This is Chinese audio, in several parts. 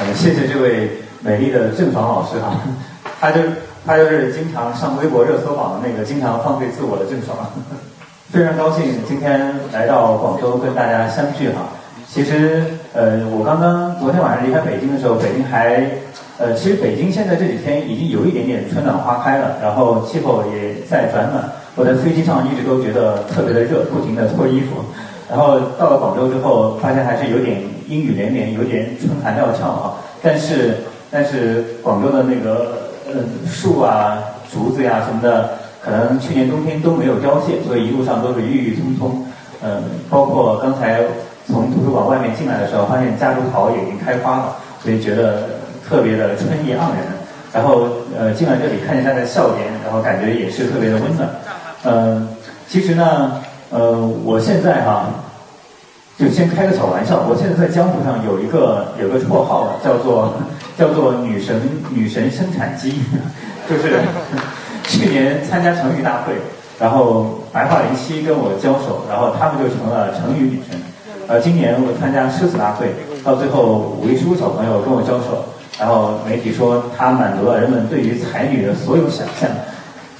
呃，谢谢这位美丽的郑爽老师哈，他就他就是经常上微博热搜榜的那个经常放飞自我的郑爽，非常高兴今天来到广州跟大家相聚哈。其实呃，我刚刚昨天晚上离开北京的时候，北京还呃，其实北京现在这几天已经有一点点春暖花开了，然后气候也在转暖。我在飞机上一直都觉得特别的热，不停的脱衣服。然后到了广州之后，发现还是有点阴雨连绵，有点春寒料峭啊。但是，但是广州的那个呃树啊、竹子呀什么的，可能去年冬天都没有凋谢，所以一路上都是郁郁葱葱。嗯，包括刚才从图书馆外面进来的时候，发现夹竹桃也已经开花了，所以觉得特别的春意盎然。然后呃进来这里看见大家的笑脸，然后感觉也是特别的温暖。嗯，其实呢。呃，我现在哈，就先开个小玩笑。我现在在江湖上有一个有个绰号，叫做叫做女神女神生产机，就是 去年参加成语大会，然后白桦林七跟我交手，然后他们就成了成语女神。呃，今年我参加诗词大会，到最后五位书小朋友跟我交手，然后媒体说他满足了人们对于才女的所有想象。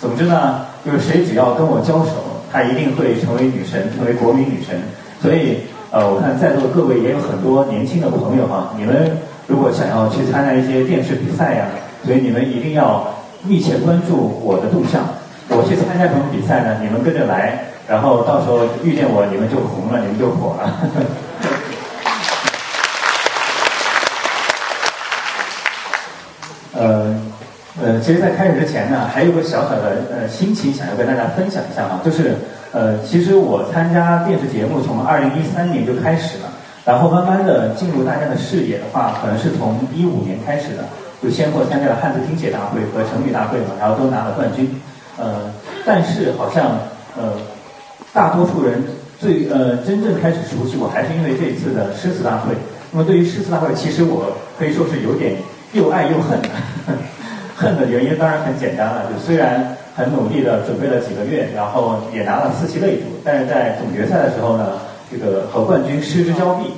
总之呢，就是谁只要跟我交手。她一定会成为女神，成为国民女神。所以，呃，我看在座的各位也有很多年轻的朋友哈，你们如果想要去参加一些电视比赛呀，所以你们一定要密切关注我的动向。我去参加什么比赛呢？你们跟着来，然后到时候遇见我，你们就红了，你们就火了。呃。呃，其实，在开始之前呢，还有个小小的呃心情想要跟大家分享一下哈，就是呃，其实我参加电视节目从二零一三年就开始了，然后慢慢的进入大家的视野的话，可能是从一五年开始的，就先后参加了汉字听写大会和成语大会嘛，然后都拿了冠军，呃，但是好像呃，大多数人最呃真正开始熟悉我还是因为这次的诗词大会。那么对于诗词大会，其实我可以说是有点又爱又恨。恨的原因当然很简单了，就虽然很努力的准备了几个月，然后也拿了四期擂主，但是在总决赛的时候呢，这个和冠军失之交臂。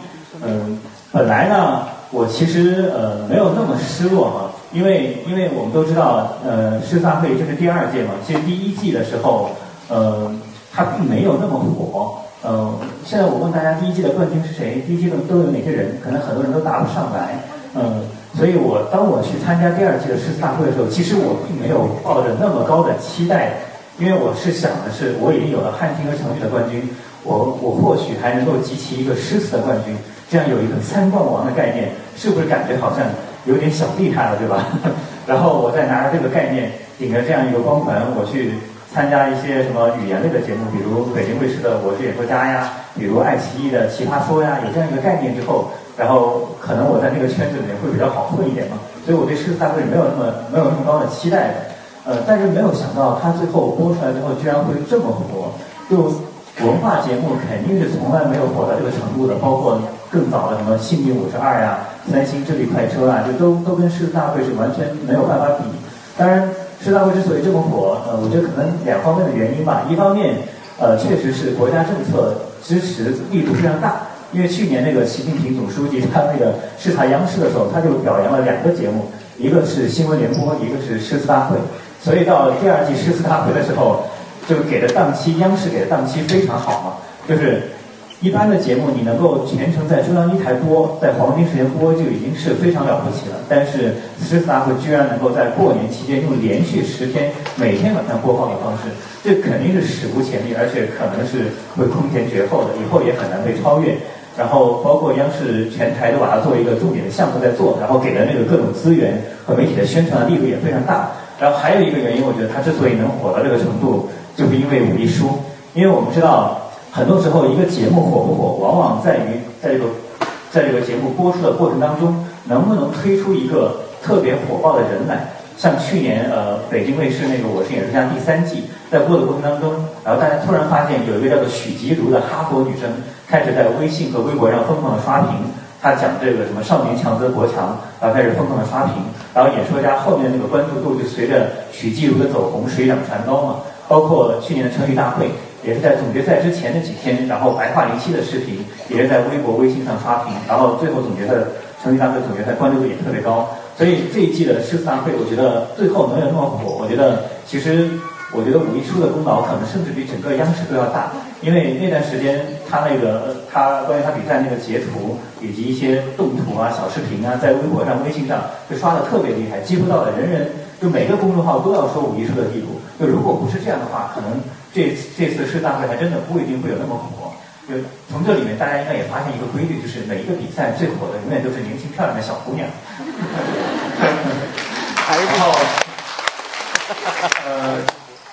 嗯，本来呢，我其实呃没有那么失落嘛，因为因为我们都知道，呃，世大会这是第二届嘛，其实第一季的时候，呃，它并没有那么火。呃，现在我问大家，第一季的冠军是谁？第一季的都有哪些人？可能很多人都答不上来。嗯。所以我当我去参加第二季的诗词大会的时候，其实我并没有抱着那么高的期待，因为我是想的是，我已经有了汉庭和成语的冠军，我我或许还能够集齐一个诗词的冠军，这样有一个三冠王的概念，是不是感觉好像有点小厉害了，对吧？然后我再拿着这个概念，顶着这样一个光环，我去参加一些什么语言类的节目，比如北京卫视的《我是演说家》呀，比如爱奇艺的《奇葩说》呀，有这样一个概念之后。然后可能我在那个圈子里面会比较好混一点嘛，所以我对诗词大会没有那么没有那么高的期待的，呃，但是没有想到它最后播出来之后居然会这么火，就文化节目肯定是从来没有火到这个程度的，包括更早的什么《幸运五十二》呀、三星智力快车啊，就都都跟诗词大会是完全没有办法比。当然，诗词大会之所以这么火，呃，我觉得可能两方面的原因吧，一方面，呃，确实是国家政策支持力度非常大。因为去年那个习近平总书记他那个视察央视的时候，他就表扬了两个节目，一个是新闻联播，一个是诗词大会。所以到第二季诗词大会的时候，就给的档期，央视给的档期非常好嘛，就是。一般的节目你能够全程在中央一台播，在黄金时间播就已经是非常了不起了。但是诗词大会居然能够在过年期间用连续十天每天晚上播放的方式，这肯定是史无前例，而且可能是会空前绝后的，以后也很难被超越。然后包括央视全台都把它作为一个重点的项目在做，然后给的那个各种资源和媒体的宣传力度也非常大。然后还有一个原因，我觉得它之所以能火到这个程度，就是因为武艺书，因为我们知道。很多时候，一个节目火不火，往往在于在这个在这个节目播出的过程当中，能不能推出一个特别火爆的人来。像去年呃，北京卫视那个《我是演说家》第三季在播的过程当中，然后大家突然发现有一个叫做许吉如的哈佛女生开始在微信和微博上疯狂的刷屏，她讲这个什么少年强则国强，然后开始疯狂的刷屏，然后演说家后面那个关注度就随着许吉如的走红水涨船高嘛。包括去年的成语大会。也是在总决赛之前的几天，然后白桦林七的视频也是在微博、微信上刷屏，然后最后总决赛成绩大会总决赛关注度也特别高。所以这一季的诗词大会，我觉得最后能有那么火，我觉得其实我觉得武艺书的功劳可能甚至比整个央视都要大，因为那段时间他那个他关于他比赛那个截图以及一些动图啊、小视频啊，在微博上、微信上就刷的特别厉害，几乎到了人人就每个公众号都要说武艺书的地步。就如果不是这样的话，可能这这次世大会还真的不一定会有那么火。就从这里面，大家应该也发现一个规律，就是每一个比赛最火的永远都是年轻漂亮的小姑娘。然后，呃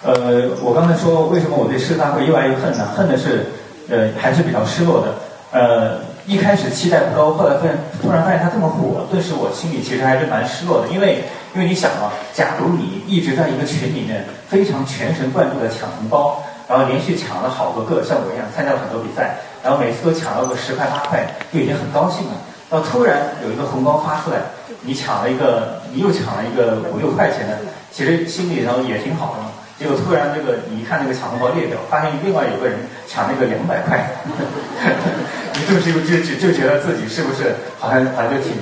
呃，我刚才说为什么我对世大会又爱又恨呢？恨的是，呃，还是比较失落的。呃，一开始期待不高，后来发现突然发现它这么火，顿时我心里其实还是蛮失落的，因为。因为你想啊，假如你一直在一个群里面非常全神贯注的抢红包，然后连续抢了好多个，像我一样参加了很多比赛，然后每次都抢到个十块八块，就已经很高兴了。到突然有一个红包发出来，你抢了一个，你又抢了一个五六块钱的，其实心里头也挺好的嘛。结果突然这个你一看那个抢红包列表，发现另外有个人抢那个两百块，你是不是就就就觉得自己是不是好像好像就挺。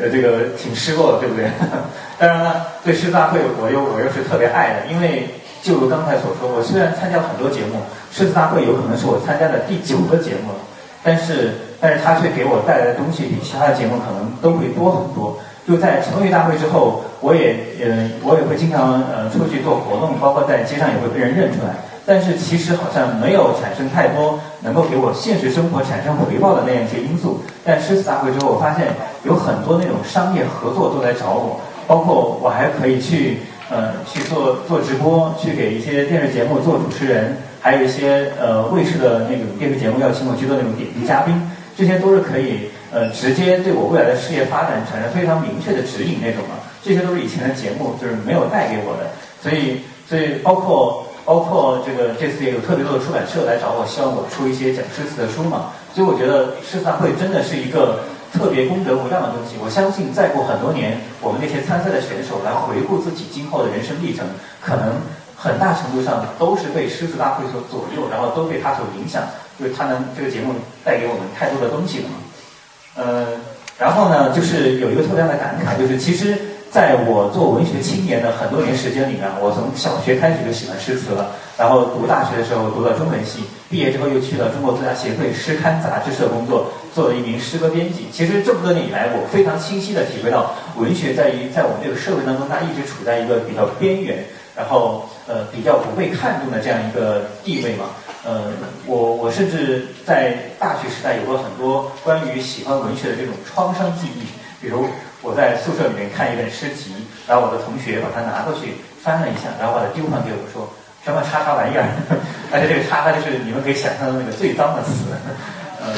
呃，这个挺失落的，对不对？当然了，对诗词大会，我又我又是特别爱的，因为就如刚才所说，我虽然参加很多节目，诗词大会有可能是我参加的第九个节目了，但是但是它却给我带来的东西比其他的节目可能都会多很多。就在成语大会之后，我也呃我也会经常呃出去做活动，包括在街上也会被人认出来。但是其实好像没有产生太多能够给我现实生活产生回报的那样一些因素。但诗词大会之后，我发现有很多那种商业合作都来找我，包括我还可以去呃去做做直播，去给一些电视节目做主持人，还有一些呃卫视的那种电视节目要请我去做那种点评嘉宾，这些都是可以呃直接对我未来的事业发展产生非常明确的指引那种嘛。这些都是以前的节目就是没有带给我的，所以所以包括。包括这个这次也有特别多的出版社来找我，希望我出一些讲诗词的书嘛。所以我觉得诗词大会真的是一个特别功德无量的东西。我相信再过很多年，我们那些参赛的选手来回顾自己今后的人生历程，可能很大程度上都是被诗词大会所左右，然后都被它所影响，就是它能这个节目带给我们太多的东西了嘛。呃，然后呢，就是有一个特别大的感慨，就是其实。在我做文学青年的很多年时间里面，我从小学开始就喜欢诗词了。然后读大学的时候读了中文系，毕业之后又去了中国作家协会诗刊杂志社工作，做了一名诗歌编辑。其实这么多年以来，我非常清晰地体会到，文学在于在我们这个社会当中，它一直处在一个比较边缘，然后呃比较不被看重的这样一个地位嘛。呃，我我甚至在大学时代有过很多关于喜欢文学的这种创伤记忆，比如。我在宿舍里面看一本诗集，然后我的同学把它拿过去翻了一下，然后把它丢还给我说什么叉叉玩意儿，而且这个叉叉就是你们可以想象的那个最脏的词，嗯，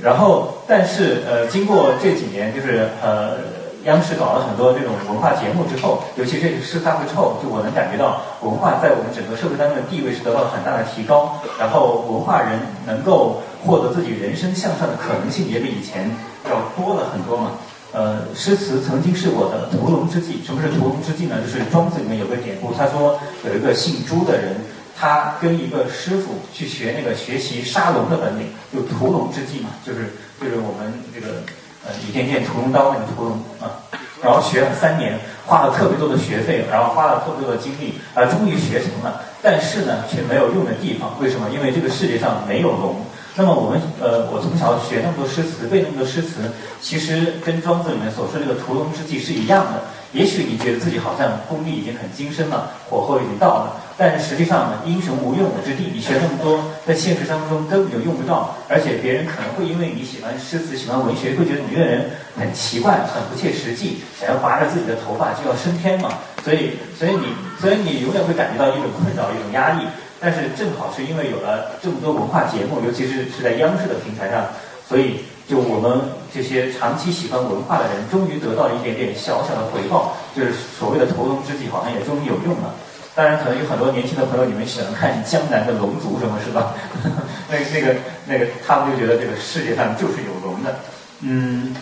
然后但是呃经过这几年就是呃央视搞了很多这种文化节目之后，尤其这个诗大会之后，就我能感觉到文化在我们整个社会当中的地位是得到了很大的提高，然后文化人能够获得自己人生向上的可能性也比以前要多了很多嘛。呃，诗词曾经是我的屠龙之计。什么是屠龙之计呢？就是庄子里面有个典故，他说有一个姓朱的人，他跟一个师傅去学那个学习杀龙的本领，就屠龙之计嘛，就是就是我们这个呃倚天剑屠龙刀那个屠龙啊，然后学了三年，花了特别多的学费，然后花了特别多的精力，啊，终于学成了，但是呢，却没有用的地方。为什么？因为这个世界上没有龙。那么我们呃，我从小学那么多诗词，背那么多诗词，其实跟庄子里面所说这个屠龙之计是一样的。也许你觉得自己好像功力已经很精深了，火候已经到了，但是实际上呢，英雄无用武之地。你学那么多，在现实当中根本就用不到，而且别人可能会因为你喜欢诗词、喜欢文学，会觉得你这个人很奇怪、很不切实际，想要拔着自己的头发就要升天嘛。所以，所以你，所以你永远会感觉到一种困扰、一种压力。但是正好是因为有了这么多文化节目，尤其是是在央视的平台上，所以就我们这些长期喜欢文化的人，终于得到了一点点小小的回报，就是所谓的投龙之计，好像也终于有用了。当然，可能有很多年轻的朋友，你们喜欢看江南的龙族什么，是吧？那那个那个，他们就觉得这个世界上就是有龙的。嗯，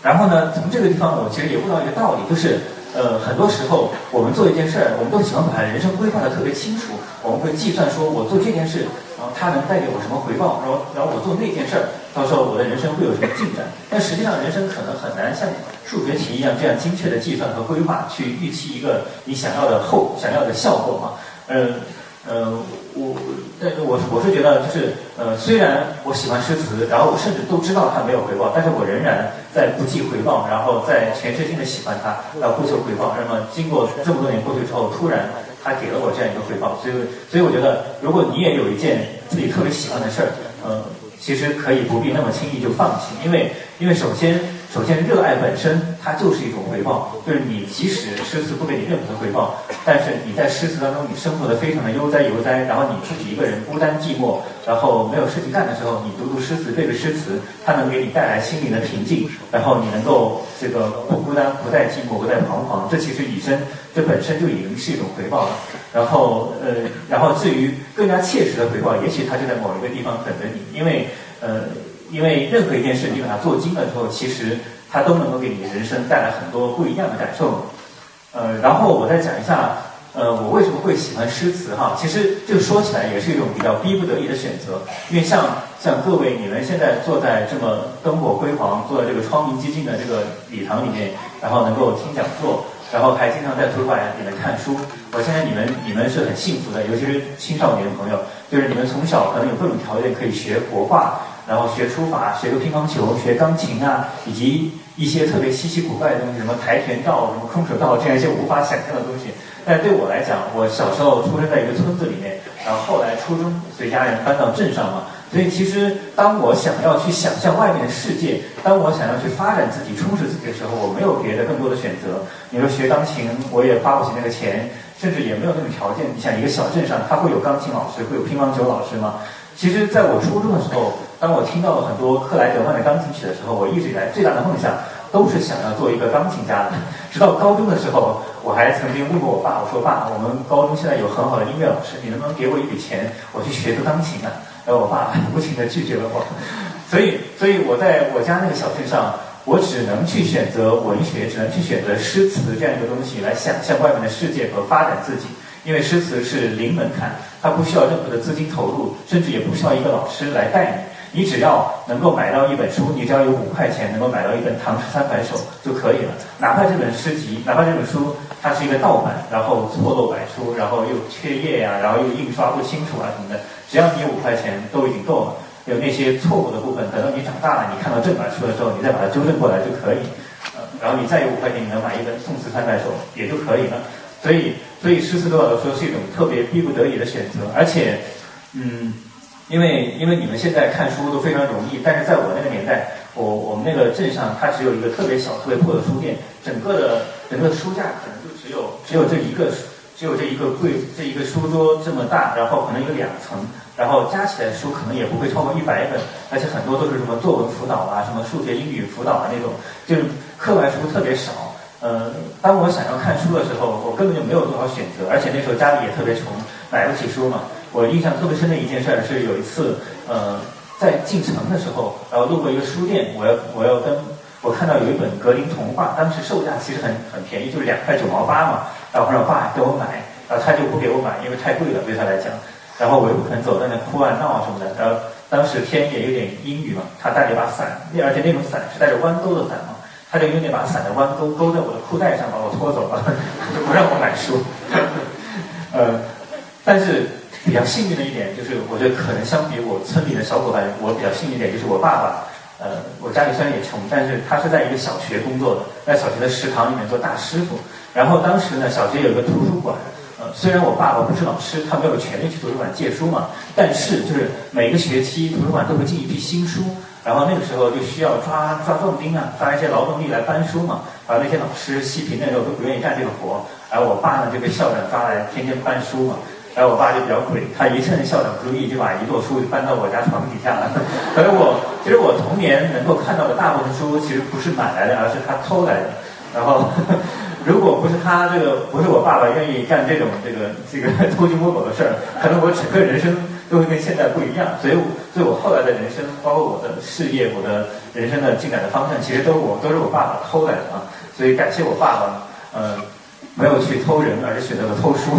然后呢，从这个地方，我其实也悟到一个道理，就是。呃，很多时候我们做一件事儿，我们都喜欢把人生规划的特别清楚，我们会计算说，我做这件事，然后它能带给我什么回报，然后然后我做那件事儿，到时候我的人生会有什么进展。但实际上，人生可能很难像数学题一样这样精确的计算和规划去预期一个你想要的后想要的效果嘛？嗯。呃，我，但是我我是觉得，就是呃，虽然我喜欢诗词，然后我甚至都知道它没有回报，但是我仍然在不计回报，然后在全身心的喜欢它，然后不求回报。那么经过这么多年过去之后，突然它给了我这样一个回报，所以所以我觉得，如果你也有一件自己特别喜欢的事儿，呃，其实可以不必那么轻易就放弃，因为因为首先。首先，热爱本身它就是一种回报，就是你即使诗词不给你任何的回报，但是你在诗词当中你生活的非常的悠哉悠哉，然后你自己一个人孤单寂寞，然后没有事情干的时候，你读读诗词背背诗词，它能给你带来心灵的平静，然后你能够这个不孤单、不再寂寞、不再彷徨，这其实以身这本身就已经是一种回报了。然后呃，然后至于更加切实的回报，也许它就在某一个地方等着你，因为呃。因为任何一件事，你把它做精了之后，其实它都能够给你人生带来很多不一样的感受。呃，然后我再讲一下，呃，我为什么会喜欢诗词哈？其实这个说起来也是一种比较逼不得已的选择。因为像像各位你们现在坐在这么灯火辉煌、坐在这个窗明几净的这个礼堂里面，然后能够听讲座，然后还经常在图书馆里面看书，我相信你们你们是很幸福的，尤其是青少年朋友，就是你们从小可能有各种条件可以学国画。然后学书法，学个乒乓球，学钢琴啊，以及一些特别稀奇古怪的东西，什么跆拳道、什么空手道这样一些无法想象的东西。但对我来讲，我小时候出生在一个村子里面，然后后来初中随家人搬到镇上嘛，所以其实当我想要去想象外面的世界，当我想要去发展自己、充实自己的时候，我没有别的更多的选择。你说学钢琴，我也花不起那个钱，甚至也没有那种条件。你想一个小镇上，他会有钢琴老师，会有乒乓球老师吗？其实，在我初中的时候，当我听到了很多克莱德曼的钢琴曲的时候，我一直以来最大的梦想都是想要做一个钢琴家。直到高中的时候，我还曾经问过我爸，我说：“爸，我们高中现在有很好的音乐老师，你能不能给我一笔钱，我去学个钢琴呢？”然后我爸无情地拒绝了我。所以，所以我在我家那个小镇上，我只能去选择文学，只能去选择诗词这样一个东西来想象外面的世界和发展自己。因为诗词是零门槛，它不需要任何的资金投入，甚至也不需要一个老师来带你。你只要能够买到一本书，你只要有五块钱能够买到一本《唐诗三百首》就可以了。哪怕这本诗集，哪怕这本书它是一个盗版，然后错漏百出，然后又缺页呀，然后又印刷不清楚啊什么的，只要你有五块钱都已经够了。有那些错误的部分，等到你长大了，你看到正版书的时候，你再把它纠正过来就可以。呃，然后你再有五块钱，你能买一本《宋词三百首》也就可以了。所以，所以诗词对我来说是一种特别逼不得已的选择，而且，嗯，因为因为你们现在看书都非常容易，但是在我那个年代，我我们那个镇上它只有一个特别小、特别破的书店，整个的整个书架可能就只有只有这一个，只有这一个柜这一个书桌这么大，然后可能有两层，然后加起来书可能也不会超过一百本，而且很多都是什么作文辅导啊、什么数学、英语辅导啊那种，就是课外书特别少。呃，当我想要看书的时候，我根本就没有多少选择，而且那时候家里也特别穷，买不起书嘛。我印象特别深的一件事是，有一次，呃，在进城的时候，然后路过一个书店，我要我要跟我看到有一本格林童话，当时售价其实很很便宜，就是两块九毛八嘛。然后我让爸给我买，然后他就不给我买，因为太贵了对他来讲。然后我又不肯走，在那哭啊闹啊什么的。然后当时天也有点阴雨嘛，他带了一把伞，而且那种伞是带着弯钩的伞嘛。他就用那把伞的弯钩勾在我的裤带上，把我拖走了，就 不让我买书。呃，但是比较幸运的一点就是，我觉得可能相比我村里的小伙伴，我比较幸运一点就是我爸爸，呃，我家里虽然也穷，但是他是在一个小学工作的，在小学的食堂里面做大师傅。然后当时呢，小学有一个图书馆，呃，虽然我爸爸不是老师，他没有权利去图书馆借书嘛，但是就是每个学期图书馆都会进一批新书。然后那个时候就需要抓抓壮丁啊，抓一些劳动力来搬书嘛。而那些老师细皮嫩肉都不愿意干这个活，而我爸呢就被校长抓来天天搬书嘛。然后我爸就比较鬼，他一趁校长不注意，就把一摞书搬到我家床底下了。所以我其实我童年能够看到的大部分书，其实不是买来的，而是他偷来的。然后 如果不是他这个，不是我爸爸愿意干这种这个这个 偷鸡摸狗的事儿，可能我整个人生。都会跟现在不一样，所以，所以我后来的人生，包括我的事业，我的人生的进展的方向，其实都是我都是我爸爸偷来的啊。所以感谢我爸爸，呃，没有去偷人，而是选择了偷书。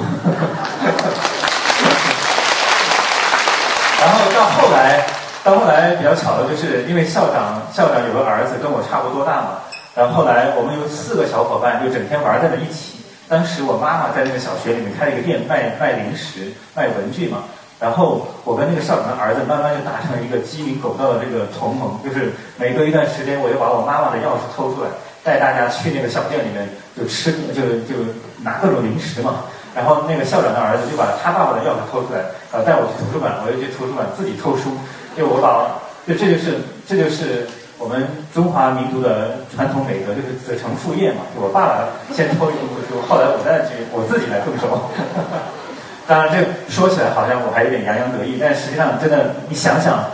然后到后来，到后来比较巧的就是，因为校长校长有个儿子跟我差不多大嘛，然后后来我们有四个小伙伴就整天玩在了一起。当时我妈妈在那个小学里面开了一个店，卖卖零食、卖文具嘛。然后我跟那个校长的儿子慢慢就达成了一个鸡鸣狗盗的这个同盟，就是每隔一段时间，我就把我妈妈的钥匙偷出来，带大家去那个小店里面就吃，就就拿各种零食嘛。然后那个校长的儿子就把他爸爸的钥匙偷出来，呃，带我去图书馆，我又去图书馆自己偷书。就我把，就这就是这就是我们中华民族的传统美德，就是子承父业嘛。就我爸爸先偷一部书，后来我再去我自己来动手。当然，这说起来好像我还有点洋洋得意，但实际上真的你想想，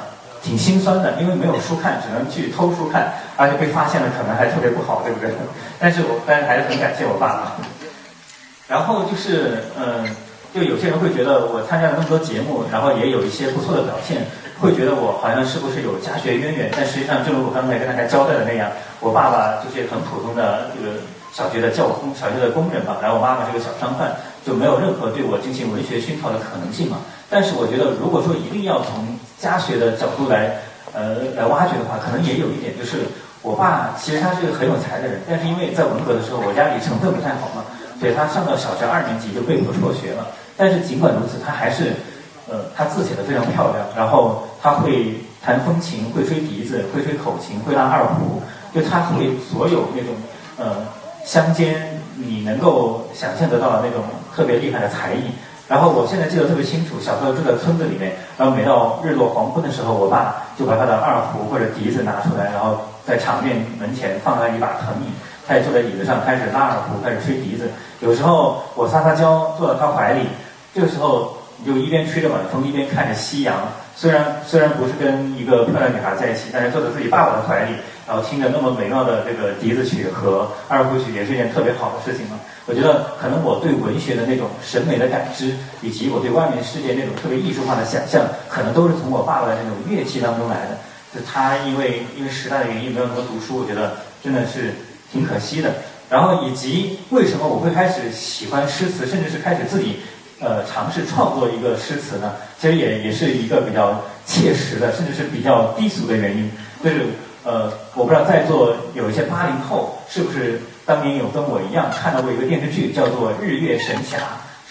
挺心酸的，因为没有书看，只能去偷书看，而且被发现了可能还特别不好，对不对？但是我但是还是很感谢我爸爸。然后就是，嗯，就有些人会觉得我参加了那么多节目，然后也有一些不错的表现，会觉得我好像是不是有家学渊源？但实际上，正如我刚才跟大家交代的那样，我爸爸就是很普通的这个小学的教工，小学的工人吧。然后我妈妈是个小商贩，就没有任何对我进行文学熏陶的可能性嘛。但是我觉得，如果说一定要从家学的角度来，呃，来挖掘的话，可能也有一点，就是我爸其实他是个很有才的人，但是因为在文革的时候，我家里成分不太好嘛。所以他上到小学二年级就被迫辍学了，但是尽管如此，他还是，呃，他字写的非常漂亮，然后他会弹风琴，会吹笛子，会吹口琴，会拉二胡，就他会所有那种，呃，乡间你能够想象得到的那种特别厉害的才艺。然后我现在记得特别清楚，小时候住在村子里面，然后每到日落黄昏的时候，我爸就把他的二胡或者笛子拿出来，然后在场面门前放了一把藤椅。他也坐在椅子上，开始拉二胡，开始吹笛子。有时候我撒撒娇，坐到他怀里，这个时候你就一边吹着晚风，一边看着夕阳。虽然虽然不是跟一个漂亮女孩在一起，但是坐在自己爸爸的怀里，然后听着那么美妙的这个笛子曲和二胡曲，也是一件特别好的事情嘛。我觉得可能我对文学的那种审美的感知，以及我对外面世界那种特别艺术化的想象，可能都是从我爸爸的那种乐器当中来的。就他因为因为时代的原因没有那么读书，我觉得真的是。挺可惜的，然后以及为什么我会开始喜欢诗词，甚至是开始自己，呃，尝试创作一个诗词呢？其实也也是一个比较切实的，甚至是比较低俗的原因。就是呃，我不知道在座有一些八零后是不是当年有跟我一样看到过一个电视剧，叫做《日月神侠》，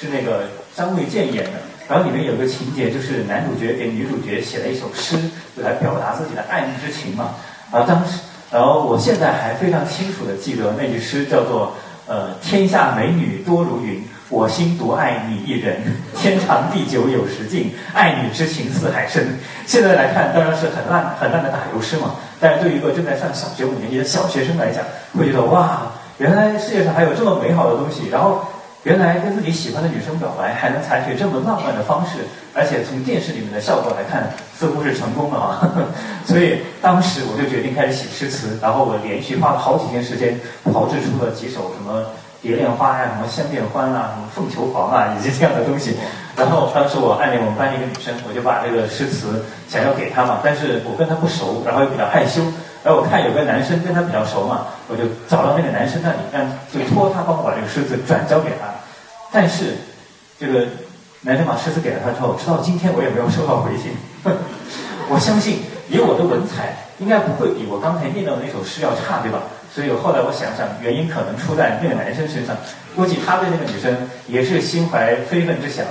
是那个张卫健演的。然后里面有个情节，就是男主角给女主角写了一首诗，就来表达自己的爱慕之情嘛。然后当时。然后我现在还非常清楚的记得那句诗，叫做“呃，天下美女多如云，我心独爱你一人。天长地久有时尽，爱你之情似海深。”现在来看，当然是很烂很烂的打油诗嘛。但是对于一个正在上小学五年级的小学生来讲，会觉得哇，原来世界上还有这么美好的东西。然后。原来跟自己喜欢的女生表白还能采取这么浪漫的方式，而且从电视里面的效果来看，似乎是成功了啊！所以当时我就决定开始写诗词，然后我连续花了好几天时间炮制出了几首什么《蝶恋花》呀、什么《相见欢》啊、什么《凤求凰》啊，以及这样的东西。然后当时我暗恋我们班一个女生，我就把这个诗词想要给她嘛，但是我跟她不熟，然后又比较害羞。然后我看有个男生跟她比较熟嘛，我就找到那个男生那里，让就托他帮我把这个诗词转交给他。但是这个男生把诗词给了他之后，直到今天我也没有收到回信。我相信以我的文采，应该不会比我刚才念到的那首诗要差，对吧？所以后来我想想，原因可能出在那个男生身上。估计他对那个女生也是心怀非分之想，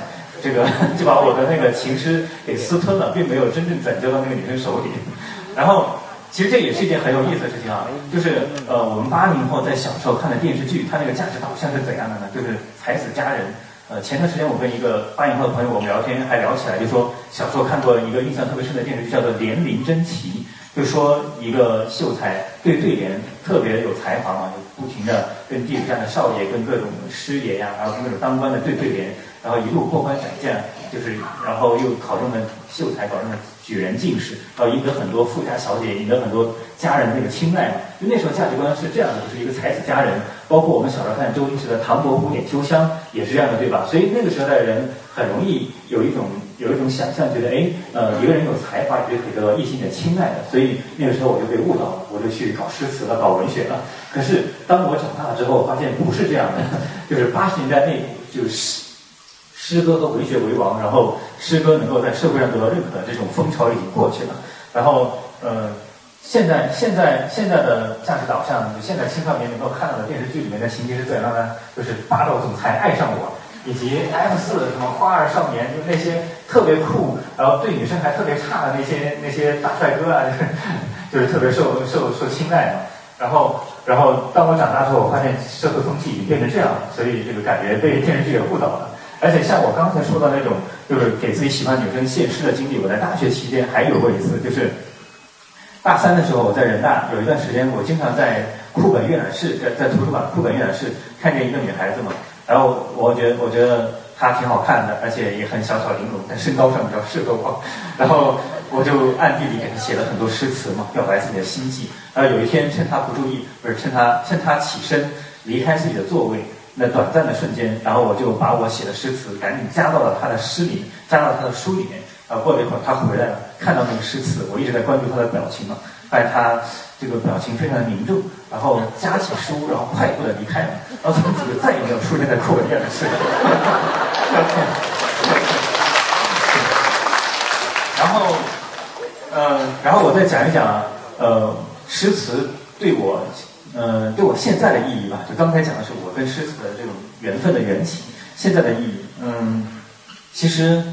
这个就把我的那个情诗给私吞了，并没有真正转交到那个女生手里。然后。其实这也是一件很有意思的事情啊，就是呃，我们八零后在小时候看的电视剧，它那个价值导向是怎样的呢？就是才子佳人。呃，前段时间我跟一个八零后的朋友我们聊天，还聊起来，就说小时候看过一个印象特别深的电视剧，叫做《莲陵真奇》，就说一个秀才对对联特别有才华嘛，就不停的跟地主家的少爷、跟各种师爷呀，还有跟各种当官的对对联，然后一路过关斩将，就是然后又考中了秀才，考中了。举人进士，然后赢得很多富家小姐，赢得很多家人的那个青睐嘛。就那时候价值观是这样的，就是一个才子佳人。包括我们小时候看周星驰的《唐伯虎点秋香》也是这样的，对吧？所以那个时候的人很容易有一种有一种想象，觉得哎，呃，一个人有才华，觉得可以得到异性的青睐的，所以那个时候我就被误导了，我就去搞诗词了，搞文学了。可是当我长大了之后，发现不是这样的，就是八十年代那就是诗诗歌和文学为王，然后诗歌能够在社会上得到认可的，这种风潮已经过去了。然后呃，现在现在现在的价值导向，就现在青少年能够看到的电视剧里面的情节是怎样的呢？就是霸道总裁爱上我。以及 F 四什么花儿少年，就那些特别酷，然后对女生还特别差的那些那些大帅哥啊，就是特别受受受青睐嘛。然后然后当我长大之后，我发现社会风气已经变成这样，所以这个感觉被电视剧给误导了。而且像我刚才说的那种，就是给自己喜欢女生献诗的经历，我在大学期间还有过一次，就是大三的时候我在人大有一段时间，我经常在库本阅览室，在在图书馆库本阅览室看见一个女孩子嘛。然后我觉得，我觉得她挺好看的，而且也很小巧玲珑，在身高上比较适合我。然后我就暗地里给她写了很多诗词嘛，表白自己的心迹。然后有一天趁她不注意，不是趁她趁她起身离开自己的座位那短暂的瞬间，然后我就把我写的诗词赶紧加到了她的诗里，加到她的书里面。然后过了一会儿，她回来了，看到那个诗词，我一直在关注她的表情嘛，发现她。这个表情非常的凝重，然后夹起书，然后快步的离开了，然后从此就再也没有出现在课本院的视然后，呃，然后我再讲一讲，呃，诗词对我，呃，对我现在的意义吧。就刚才讲的是我跟诗词的这种缘分的缘起，现在的意义，嗯，其实，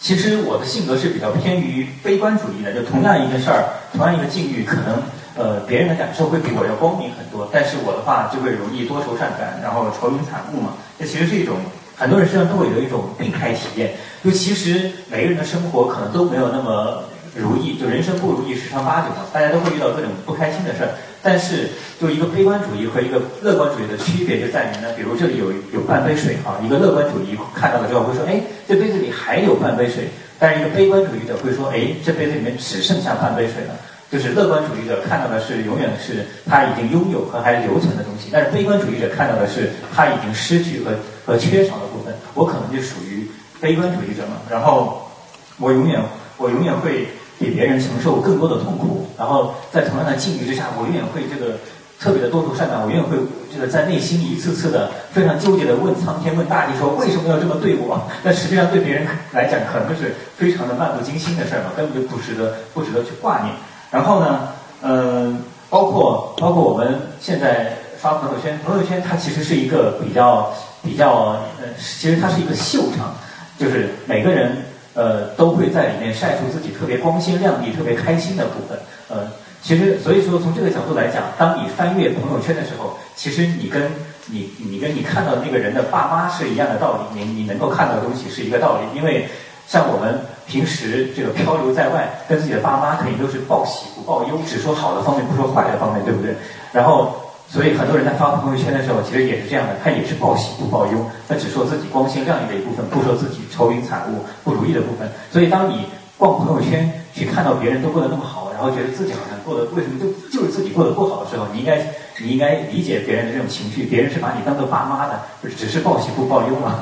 其实我的性格是比较偏于悲观主义的。就同样一个事儿，同样一个境遇，可能。呃，别人的感受会比我要光明很多，但是我的话就会容易多愁善感，然后愁云惨雾嘛。这其实是一种很多人身上都会有一种病态体验。就其实每个人的生活可能都没有那么如意，就人生不如意十常八九嘛，大家都会遇到各种不开心的事儿。但是，就一个悲观主义和一个乐观主义的区别就在于呢，比如这里有有半杯水哈，一个乐观主义看到了之后会说，哎，这杯子里还有半杯水。但是一个悲观主义者会说，哎，这杯子里面只剩下半杯水了。就是乐观主义者看到的是永远是他已经拥有和还留存的东西，但是悲观主义者看到的是他已经失去和和缺少的部分。我可能就属于悲观主义者嘛，然后我永远我永远会比别人承受更多的痛苦，然后在同样的境遇之下，我永远会这个特别的多愁善感，我永远会这个在内心一次次的非常纠结的问苍天问大地说为什么要这么对我？但实际上对别人来讲可能就是非常的漫不经心的事儿嘛，根本就不值得不值得去挂念。然后呢，呃，包括包括我们现在刷朋友圈，朋友圈它其实是一个比较比较呃，其实它是一个秀场，就是每个人呃都会在里面晒出自己特别光鲜亮丽、特别开心的部分。呃，其实所以说从这个角度来讲，当你翻阅朋友圈的时候，其实你跟你你跟你看到那个人的爸妈是一样的道理，你你能够看到的东西是一个道理，因为。像我们平时这个漂流在外，跟自己的爸妈肯定都是报喜不报忧，只说好的方面，不说坏的方面，对不对？然后，所以很多人在发朋友圈的时候，其实也是这样的，他也是报喜不报忧，他只说自己光鲜亮丽的一部分，不说自己愁云惨雾、不如意的部分。所以，当你逛朋友圈去看到别人都过得那么好，然后觉得自己好像过得为什么就就是自己过得不好的时候，你应该你应该理解别人的这种情绪，别人是把你当做爸妈的，就是只是报喜不报忧嘛。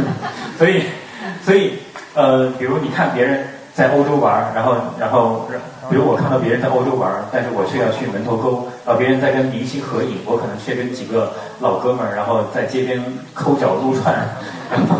所以，所以。呃，比如你看别人在欧洲玩，然后然后，比如我看到别人在欧洲玩，但是我却要去门头沟，呃，别人在跟明星合影，我可能却跟几个老哥们儿，然后在街边抠脚撸串，然后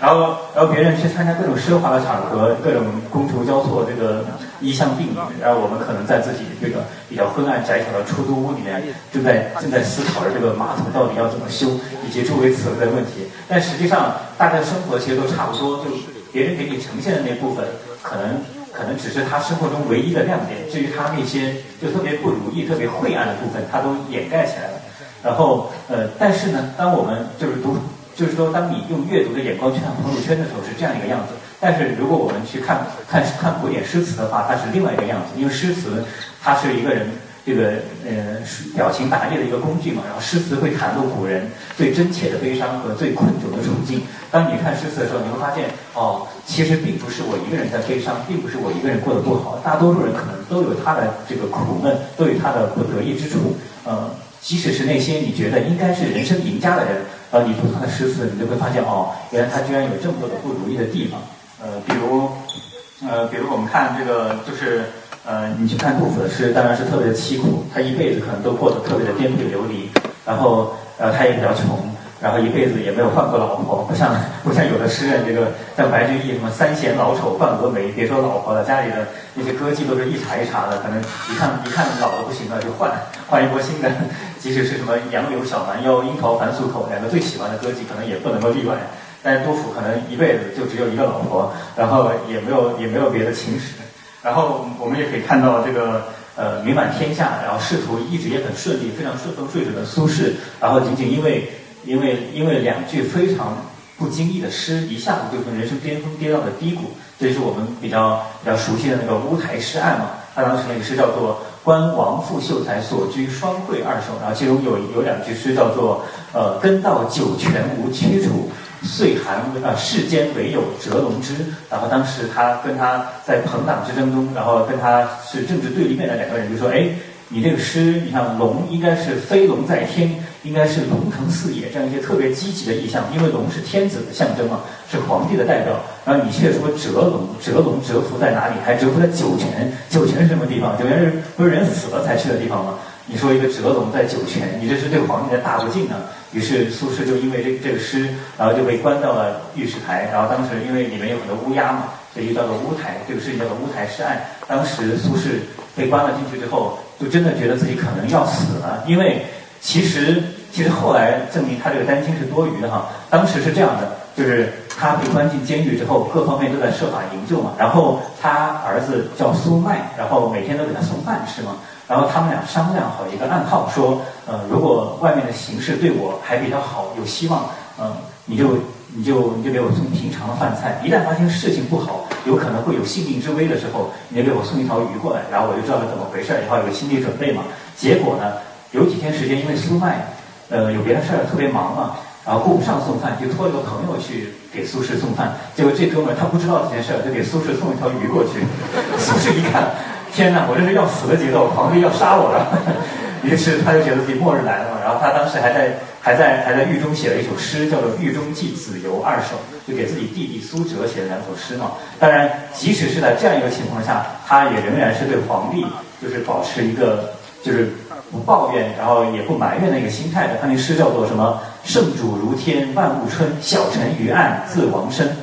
然后然后别人去参加各种奢华的场合，各种觥筹交错，这个衣香鬓影，然后我们可能在自己这个比较昏暗窄小的出租屋里面，正在正在思考着这个马桶到底要怎么修，以及周围此类的问题。但实际上，大家生活其实都差不多，就。别人给你呈现的那部分，可能可能只是他生活中唯一的亮点。至于他那些就特别不如意、特别晦暗的部分，他都掩盖起来了。然后，呃，但是呢，当我们就是读，就是说，当你用阅读的眼光去看朋友圈的时候，是这样一个样子。但是如果我们去看看看古典诗词的话，它是另外一个样子。因为诗词，它是一个人。这个呃表情达意的一个工具嘛，然后诗词会袒露古人最真切的悲伤和最困窘的处境。当你看诗词的时候，你会发现，哦，其实并不是我一个人在悲伤，并不是我一个人过得不好，大多数人可能都有他的这个苦闷，都有他的不得意之处。呃，即使是那些你觉得应该是人生赢家的人，呃，你读他的诗词，你就会发现，哦，原来他居然有这么多的不如意的地方。呃，比如，呃，比如我们看这个，就是呃，你去看杜甫的诗，当然是特别的凄苦，他一辈子可能都过得特别的颠沛流离，然后呃，他也比较穷。然后一辈子也没有换过老婆，不像不像有的诗人，这个像白居易什么三贤老丑换蛾眉，别说老婆了，家里的那些歌妓都是一茬一茬的，可能一看一看老的不行了就换换一波新的。即使是什么杨柳小蛮腰、樱桃樊素口两个最喜欢的歌妓，可能也不能够例外。但是杜甫可能一辈子就只有一个老婆，然后也没有也没有别的情史。然后我们也可以看到这个呃名满天下，然后仕途一直也很顺利，非常顺风顺水的苏轼，然后仅仅因为。因为因为两句非常不经意的诗，一下子就从人生巅峰跌到了低谷。这是我们比较比较熟悉的那个乌台诗案嘛。他当时那个诗叫做“观王父秀才所居双汇二首”，然后其中有有两句诗叫做“呃，根到九泉无缺处，岁寒呃世间唯有蛰龙之”。然后当时他跟他在朋党之争中，然后跟他是。政治对立面的两个人就说：“哎，你这个诗，你看龙应该是。飞龙在天。”应该是。龙腾四野这样一些特别积极的意象，因为龙是。天子的象征嘛，是。皇帝的代表。然后你却说蛰龙，蛰龙蛰伏在哪里？还蛰伏在酒泉？酒泉是。什么地方？酒泉是。不是。人死了才去的地方吗？你说一个蛰龙在酒泉，你这是对皇帝的大不敬啊！于是苏轼就因为这这个诗，然后就被关到了御史台。然后当时因为里面有很多乌鸦嘛，所以就叫做乌台。这个事情叫做乌台诗案。当时苏轼被关了进去之后，就真的觉得自己可能要死了，因为其实。其实后来证明他这个担心是多余的哈。当时是这样的，就是他被关进监狱之后，各方面都在设法营救嘛。然后他儿子叫苏迈，然后每天都给他送饭吃嘛。然后他们俩商量好一个暗号，说呃，如果外面的形势对我还比较好，有希望，嗯，你就你就你就给我送平常的饭菜。一旦发现事情不好，有可能会有性命之危的时候，你就给我送一条鱼过来，然后我就知道是怎么回事，以后有个心理准备嘛。结果呢，有几天时间，因为苏迈。呃，有别的事儿特别忙嘛，然后顾不上送饭，就托一个朋友去给苏轼送饭。结果这哥们儿他不知道这件事儿，就给苏轼送一条鱼过去。苏轼一看，天哪，我这是要死的节奏，皇帝要杀我了。于是他就觉得自己末日来了嘛。然后他当时还在还在还在狱中写了一首诗，叫做《狱中寄子由二首》，就给自己弟弟苏辙写了两首诗嘛。当然，即使是在这样一个情况下，他也仍然是对皇帝就是保持一个就是。不抱怨，然后也不埋怨的一个心态的。他那诗叫做什么？圣主如天，万物春；小臣于案，自亡身。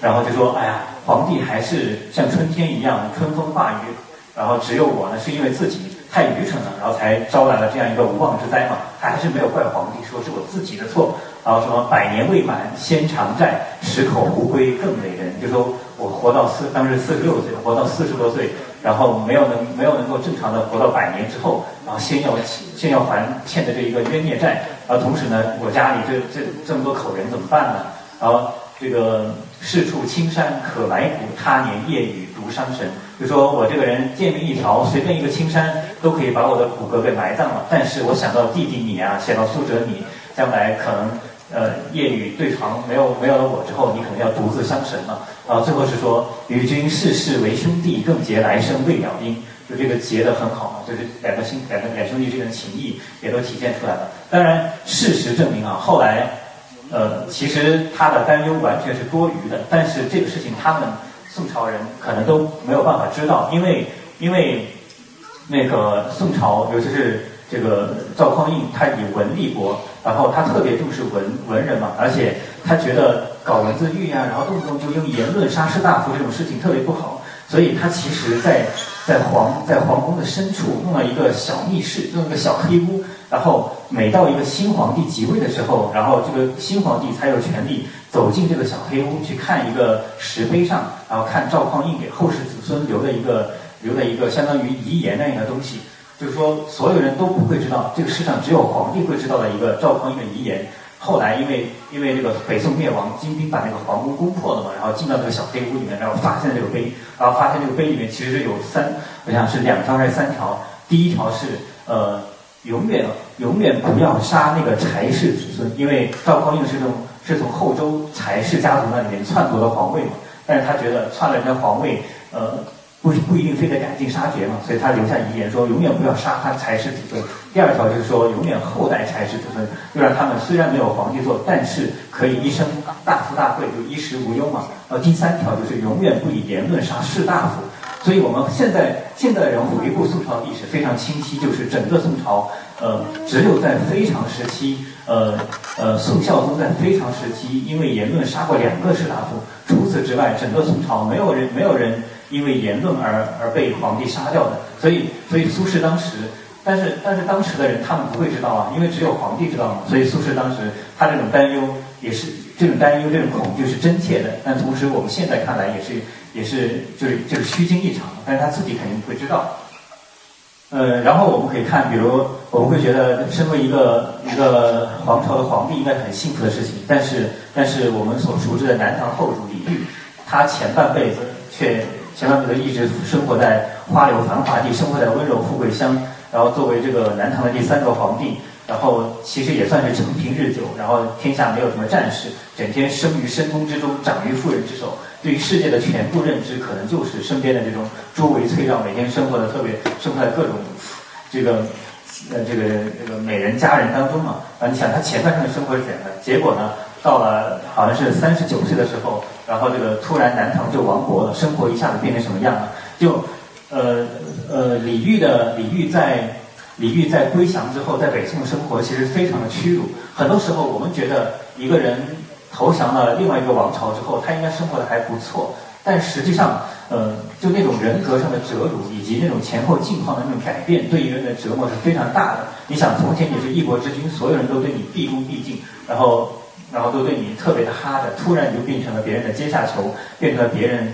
然后就说：哎呀，皇帝还是像春天一样，春风化雨。然后只有我呢，是因为自己太愚蠢了，然后才招来了这样一个无妄之灾嘛。他还是没有怪皇帝，说是我自己的错。然后什么？百年未满先偿债，十口胡归更美人。就说我活到四，当时四十六岁，活到四十多岁。然后没有能没有能够正常的活到百年之后，然后先要先要还欠的这一个冤孽债，然后同时呢，我家里这这这么多口人怎么办呢？然后这个四处青山可埋骨，他年夜雨伤神。就说我这个人贱命一条，随便一个青山都可以把我的骨骼给埋葬了。但是我想到弟弟你啊，想到苏辙你，将来可能。呃，夜雨对床没有没有了我之后，你可能要独自伤神了。然后最后是说，与君世世为兄弟，更结来生未了因。就这个结的很好嘛，就是两个兄两个两兄弟之间的情谊也都体现出来了。当然，事实证明啊，后来，呃，其实他的担忧完全是多余的。但是这个事情，他们宋朝人可能都没有办法知道，因为因为那个宋朝，尤其是。这个赵匡胤他以文立国，然后他特别重视文文人嘛，而且他觉得搞文字狱啊，然后动不动就用言论杀士大夫这种事情特别不好，所以他其实在在皇在皇宫的深处弄了一个小密室，弄一个小黑屋，然后每到一个新皇帝即位的时候，然后这个新皇帝才有权利走进这个小黑屋去看一个石碑上，然后看赵匡胤给后世子孙留的一个留的一个相当于遗言那样的东西。就是说，所有人都不会知道，这个世上只有皇帝会知道的一个赵匡胤的遗言。后来因为因为这个北宋灭亡，金兵把那个皇宫攻破了嘛，然后进到这个小黑屋里面，然后发现这个碑，然后发现这个碑里面其实是有三，我想是两条还是三条。第一条是呃，永远永远不要杀那个柴氏子孙，因为赵匡胤是那种是从后周柴氏家族那里面篡夺了皇位嘛，但是他觉得篡了人家皇位，呃。不不一定非得赶尽杀绝嘛，所以他留下遗言说，永远不要杀他柴氏子孙。第二条就是说，永远后代柴氏子孙，就让他们虽然没有皇帝做，但是可以一生大富大贵，就衣食无忧嘛。然后第三条就是永远不以言论杀士大夫。所以我们现在现代人回顾宋朝历史非常清晰，就是整个宋朝，呃，只有在非常时期，呃呃，宋孝宗在非常时期因为言论杀过两个士大夫，除此之外，整个宋朝没有人没有人因为言论而而被皇帝杀掉的。所以所以苏轼当时，但是但是当时的人他们不会知道啊，因为只有皇帝知道嘛。所以苏轼当时他这种担忧也是这种担忧这种恐惧是真切的，但同时我们现在看来也是。也是就是就是虚惊一场，但是他自己肯定不会知道。呃，然后我们可以看，比如我们会觉得身为一个一个皇朝的皇帝应该很幸福的事情，但是但是我们所熟知的南唐后主李煜，他前半辈子却前半辈子一直生活在花柳繁华地，生活在温柔富贵乡，然后作为这个南唐的第三个皇帝。然后其实也算是承平日久，然后天下没有什么战事，整天生于深宫之中，长于妇人之手，对于世界的全部认知可能就是身边的这种周围翠绕，每天生活的特别生活在各种这个呃这个这个美人佳人当中嘛。啊，你想他前半生的生活是怎样的？结果呢，到了好像是三十九岁的时候，然后这个突然南唐就亡国了，生活一下子变成什么样了？就呃呃李煜的李煜在。李煜在归降之后，在北宋生活其实非常的屈辱。很多时候，我们觉得一个人投降了另外一个王朝之后，他应该生活的还不错。但实际上，呃，就那种人格上的折辱，以及那种前后境况的那种改变，对一个人的折磨是非常大的。你想，从前你是一国之君，所有人都对你毕恭毕敬，然后，然后都对你特别的哈的，突然你就变成了别人的阶下囚，变成了别人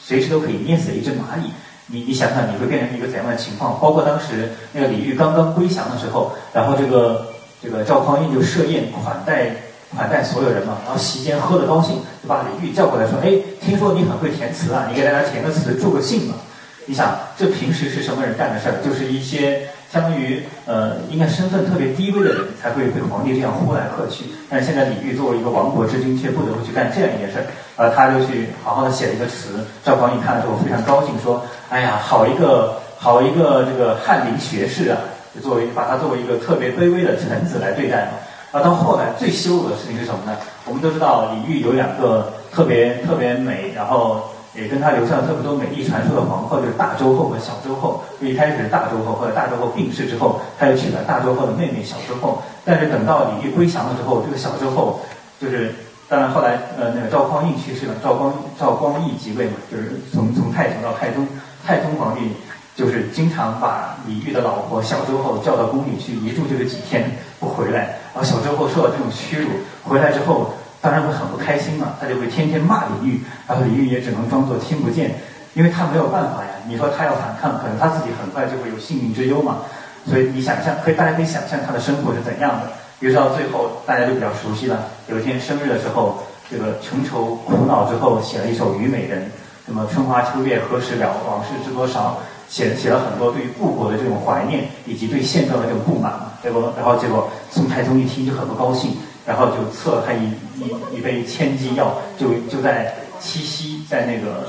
随时都可以捏死一只蚂蚁。你你想想，你会变成一个怎样的情况？包括当时那个李煜刚刚归降的时候，然后这个这个赵匡胤就设宴款待款待所有人嘛，然后席间喝得高兴，就把李煜叫过来说：“哎，听说你很会填词啊，你给大家填个词，祝个兴嘛。”你想，这平时是什么人干的事儿？就是一些。相当于呃，应该身份特别低微的人才会被皇帝这样呼来喝去。但是现在李煜作为一个亡国之君，却不得不去干这样一件事儿。呃，他就去好好的写了一个词。赵匡胤看了之后非常高兴，说：“哎呀，好一个好一个这个翰林学士啊！就作为把他作为一个特别卑微的臣子来对待嘛。”而到后来最羞辱的事情是什么呢？我们都知道李煜有两个特别特别美，然后。也跟他留下了特别多美丽传说的皇后，就是大周后和小周后。一开始是大周后，后来大周后病逝之后，他又娶了大周后的妹妹小周后。但是等到李煜归降了之后，这个小周后就是，当然后来呃那个赵匡胤去世了，赵光赵光义即位嘛，就是从从太祖到太宗，太宗皇帝就是经常把李煜的老婆小周后叫到宫里去一住就是几天不回来，然后小周后受到这种屈辱，回来之后。当然会很不开心嘛，他就会天天骂李煜，然后李煜也只能装作听不见，因为他没有办法呀。你说他要反抗，可能他自己很快就会有性命之忧嘛。所以你想象，可以大家可以想象他的生活是怎样的。比如说到最后，大家就比较熟悉了。有一天生日的时候，这个穷愁苦恼之后，写了一首《虞美人》，什么春花秋月何时了，往事知多少，写写了很多对于故国的这种怀念，以及对现状的这种不满嘛。结果，然后结果宋太宗一听就很不高兴。然后就赐了他一一一杯千金药，就就在七夕，在那个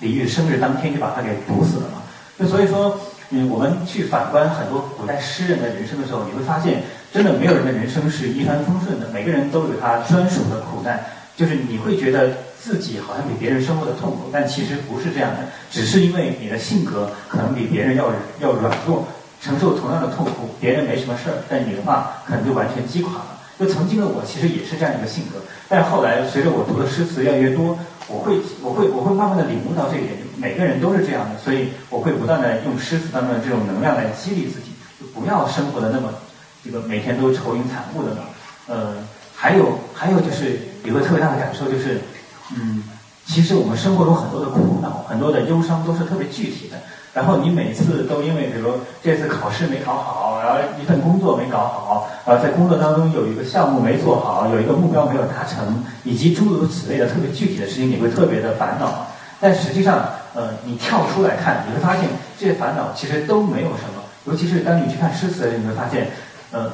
李煜生日当天就把他给毒死了嘛。就所以说，嗯，我们去反观很多古代诗人的人生的时候，你会发现，真的没有人的人生是一帆风顺的，每个人都有他专属的苦难。就是你会觉得自己好像比别人生活的痛苦，但其实不是这样的，只是因为你的性格可能比别人要要软弱，承受同样的痛苦，别人没什么事儿，但你的话可能就完全击垮了。就曾经的我其实也是这样一个性格，但是后来随着我读的诗词越来越多，我会我会我会慢慢的领悟到这一点，每个人都是这样的，所以我会不断的用诗词当中的这种能量来激励自己，就不要生活的那么这个每天都愁云惨雾的了。呃，还有还有就是有个特别大的感受就是，嗯，其实我们生活中很多的苦恼、很多的忧伤都是特别具体的。然后你每次都因为，比如这次考试没考好，然后一份工作没搞好，呃，在工作当中有一个项目没做好，有一个目标没有达成，以及诸如此类的特别具体的事情，你会特别的烦恼。但实际上，呃，你跳出来看，你会发现这些烦恼其实都没有什么。尤其是当你去看诗词，你会发现，呃，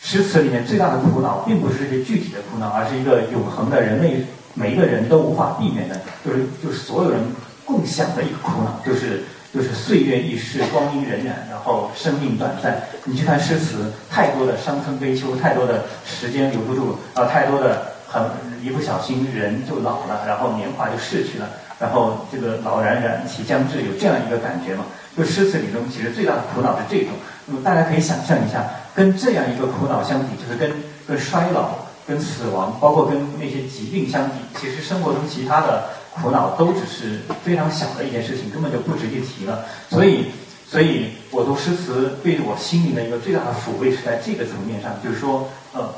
诗词里面最大的苦恼，并不是这些具体的苦恼，而是一个永恒的人类每一个人都无法避免的，就是就是所有人共享的一个苦恼，就是。就是岁月易逝，光阴荏苒，然后生命短暂。你去看诗词，太多的伤春悲秋，太多的时间留不住，啊，太多的很一不小心人就老了，然后年华就逝去了，然后这个老冉冉其将至，有这样一个感觉嘛？就诗词里中其实最大的苦恼是这种。那么大家可以想象一下，跟这样一个苦恼相比，就是跟跟衰老、跟死亡，包括跟那些疾病相比，其实生活中其他的苦恼都只是非常小的一件事情，根本就不值一提了。所以，所以我读诗词对我心灵的一个最大的抚慰是在这个层面上，就是说，呃，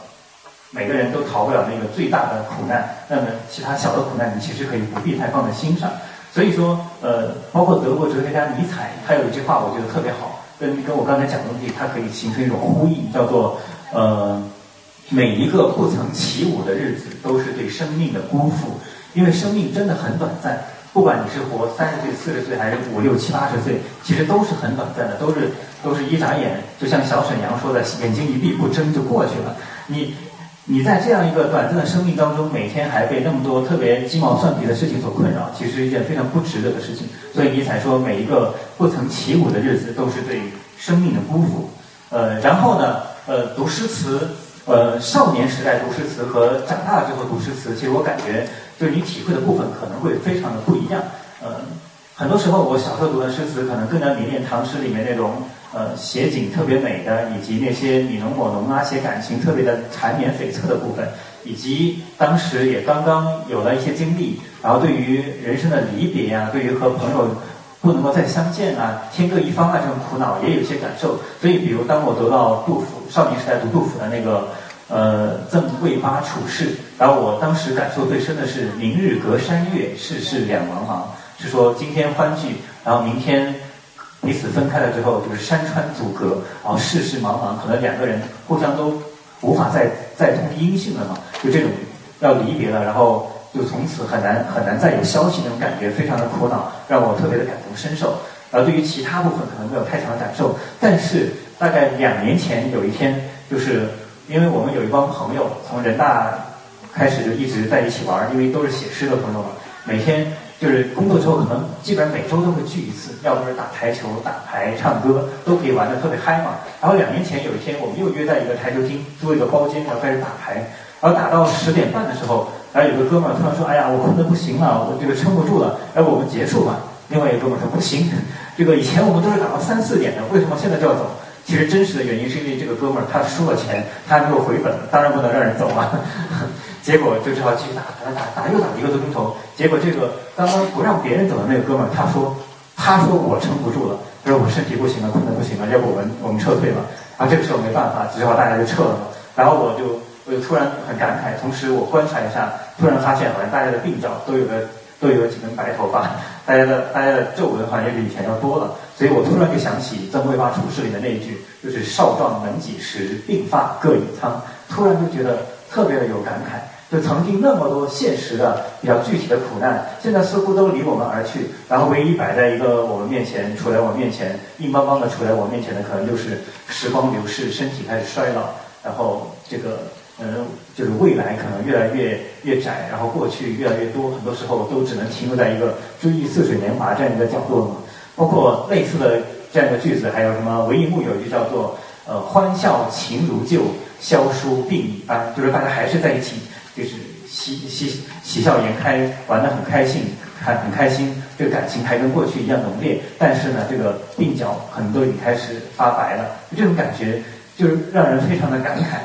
每个人都逃不了那个最大的苦难，那么其他小的苦难你其实可以不必太放在心上。所以说，呃，包括德国哲学家尼采，他有一句话我觉得特别好。跟跟我刚才讲的东西，它可以形成一种呼应，叫做呃，每一个不曾起舞的日子都是对生命的辜负，因为生命真的很短暂，不管你是活三十岁、四十岁还是五六七八十岁，其实都是很短暂的，都是都是一眨眼，就像小沈阳说的，眼睛一闭不睁就过去了，你。你在这样一个短暂的生命当中，每天还被那么多特别鸡毛蒜皮的事情所困扰，其实是一件非常不值得的事情。所以尼采说，每一个不曾起舞的日子都是对生命的辜负。呃，然后呢，呃，读诗词，呃，少年时代读诗词和长大了之后读诗词，其实我感觉，就是你体会的部分可能会非常的不一样。呃，很多时候我小时候读的诗词，可能更加迷恋唐诗里面那种。呃，写景特别美的，以及那些你侬我侬啊，写感情特别的缠绵悱恻的部分，以及当时也刚刚有了一些经历，然后对于人生的离别啊，对于和朋友不能够再相见啊，天各一方啊这种苦恼，也有一些感受。所以，比如当我读到杜甫少年时代读杜甫的那个呃《赠卫八处士》，然后我当时感受最深的是“明日隔山岳，世事两茫茫”，是说今天欢聚，然后明天。彼此分开了之后，就是山川阻隔，然后世事茫茫，可能两个人互相都无法再再通音讯了嘛，就这种要离别了，然后就从此很难很难再有消息那种感觉，非常的苦恼，让我特别的感同身受。而对于其他部分可能没有太强的感受，但是大概两年前有一天，就是因为我们有一帮朋友从人大开始就一直在一起玩，因为都是写诗的朋友嘛，每天。就是工作之后，可能基本上每周都会聚一次，要不是打台球、打牌、唱歌，都可以玩的特别嗨嘛。然后两年前有一天，我们又约在一个台球厅租一个包间，然后开始打牌。然后打到十点半的时候，然后有个哥们儿突然说：“哎呀，我困得不行了，我这个撑不住了，要不我们结束吧？”另外一个哥们说：“不行，这个以前我们都是打到三四点的，为什么现在就要走？”其实真实的原因是因为这个哥们儿他输了钱，他还没有回本，当然不能让人走了。结果就只好继续打，打打打，又打一个多钟头。结果这个刚刚不让别人走的那个哥们儿，他说：“他说我撑不住了，他说我身体不行了，困得不行了，要不我们我们撤退吧。”啊，这个时候没办法，只好大家就撤了。然后我就我就突然很感慨，同时我观察一下，突然发现好像大家的鬓角都有个都有几根白头发，大家的大家的皱纹好像也比以前要多了。所以我突然就想起《曾国藩处事》里的那一句，就是“少壮能几时，鬓发各已苍”。突然就觉得特别的有感慨。就曾经那么多现实的、比较具体的苦难，现在似乎都离我们而去。然后唯一摆在一个我们面前、处在我面前、硬邦邦的处在我面前的，可能就是时光流逝，身体开始衰老，然后这个嗯，就是未来可能越来越越窄，然后过去越来越多。很多时候都只能停留在一个追忆似水年华这样一个角落嘛。包括类似的这样的句子，还有什么文艺木有一句叫做呃“欢笑情如旧，萧疏鬓已斑”，就是大家还是在一起。就是喜喜喜笑颜开，玩得很开心，还很开心，这个感情还跟过去一样浓烈。但是呢，这个鬓角很多已经开始发白了，这种感觉就是让人非常的感慨。